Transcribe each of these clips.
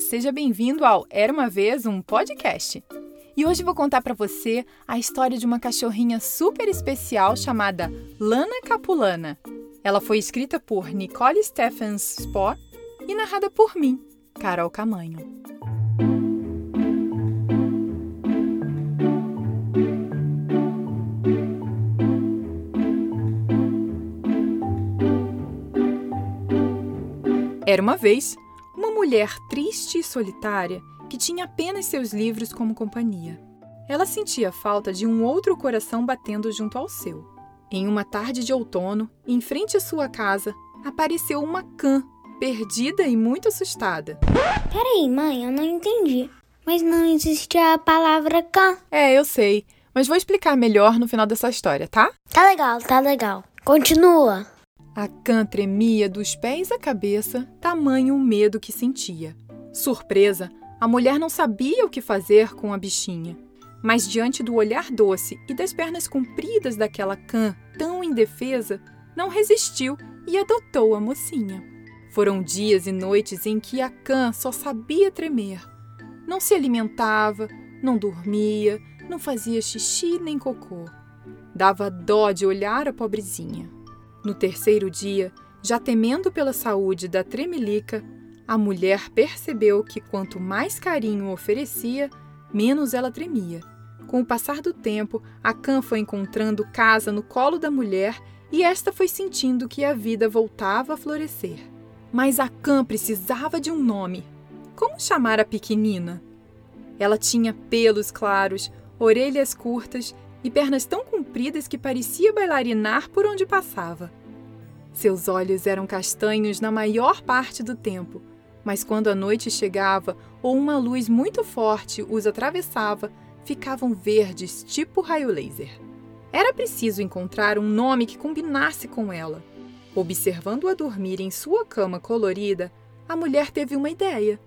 seja bem-vindo ao Era uma vez um podcast. E hoje vou contar para você a história de uma cachorrinha super especial chamada Lana Capulana. Ela foi escrita por Nicole Stephens Spohr e narrada por mim, Carol Camanho. Era uma vez uma mulher triste e solitária que tinha apenas seus livros como companhia. Ela sentia falta de um outro coração batendo junto ao seu. Em uma tarde de outono, em frente à sua casa, apareceu uma cã, perdida e muito assustada. Peraí, mãe, eu não entendi. Mas não existe a palavra cã. É, eu sei, mas vou explicar melhor no final dessa história, tá? Tá legal, tá legal. Continua. A cã tremia dos pés à cabeça, tamanho o medo que sentia. Surpresa, a mulher não sabia o que fazer com a bichinha. Mas diante do olhar doce e das pernas compridas daquela cã tão indefesa, não resistiu e adotou a mocinha. Foram dias e noites em que a cã só sabia tremer. Não se alimentava, não dormia, não fazia xixi nem cocô. Dava dó de olhar a pobrezinha. No terceiro dia, já temendo pela saúde da tremelica, a mulher percebeu que quanto mais carinho oferecia, menos ela tremia. Com o passar do tempo, a cã foi encontrando casa no colo da mulher e esta foi sentindo que a vida voltava a florescer. Mas a cã precisava de um nome. Como chamar a pequenina? Ela tinha pelos claros, orelhas curtas e pernas tão compridas que parecia bailarinar por onde passava. Seus olhos eram castanhos na maior parte do tempo, mas quando a noite chegava ou uma luz muito forte os atravessava, ficavam verdes, tipo raio laser. Era preciso encontrar um nome que combinasse com ela. Observando-a dormir em sua cama colorida, a mulher teve uma ideia.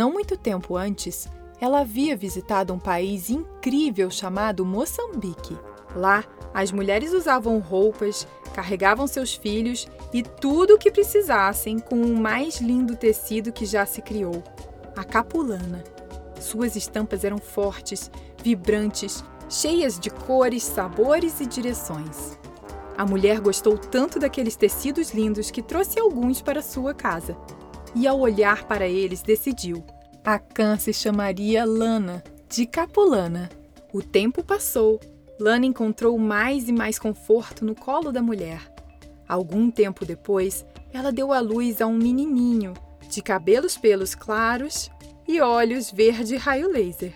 Não muito tempo antes, ela havia visitado um país incrível chamado Moçambique. Lá, as mulheres usavam roupas, carregavam seus filhos e tudo o que precisassem com o mais lindo tecido que já se criou a capulana. Suas estampas eram fortes, vibrantes, cheias de cores, sabores e direções. A mulher gostou tanto daqueles tecidos lindos que trouxe alguns para sua casa. E ao olhar para eles, decidiu: a cã se chamaria Lana, de Capulana. O tempo passou. Lana encontrou mais e mais conforto no colo da mulher. Algum tempo depois, ela deu à luz a um menininho, de cabelos pelos claros e olhos verde raio laser.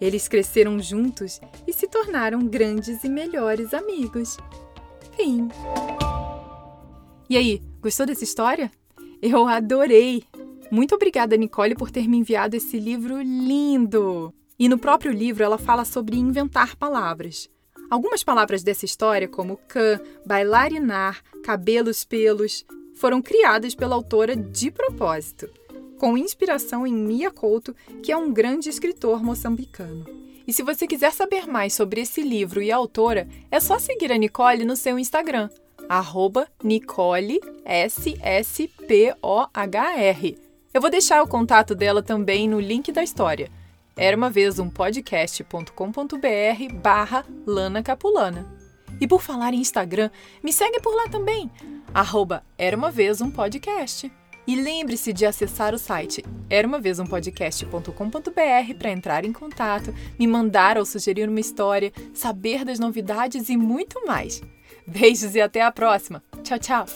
Eles cresceram juntos e se tornaram grandes e melhores amigos. Fim. E aí, gostou dessa história? Eu adorei! Muito obrigada, Nicole, por ter me enviado esse livro lindo! E no próprio livro ela fala sobre inventar palavras. Algumas palavras dessa história, como cã, bailarinar, cabelos pelos, foram criadas pela autora de propósito, com inspiração em Mia Couto, que é um grande escritor moçambicano. E se você quiser saber mais sobre esse livro e a autora, é só seguir a Nicole no seu Instagram, arroba Nicole S S P O H R. Eu vou deixar o contato dela também no link da história. Era uma vez um podcast.com.br barra Lana Capulana. E por falar em Instagram, me segue por lá também, arroba Era Uma Vez Um Podcast. E lembre-se de acessar o site eraumavezumpodcast.com.br para entrar em contato, me mandar ou sugerir uma história, saber das novidades e muito mais. Beijos e até a próxima. Tchau, tchau!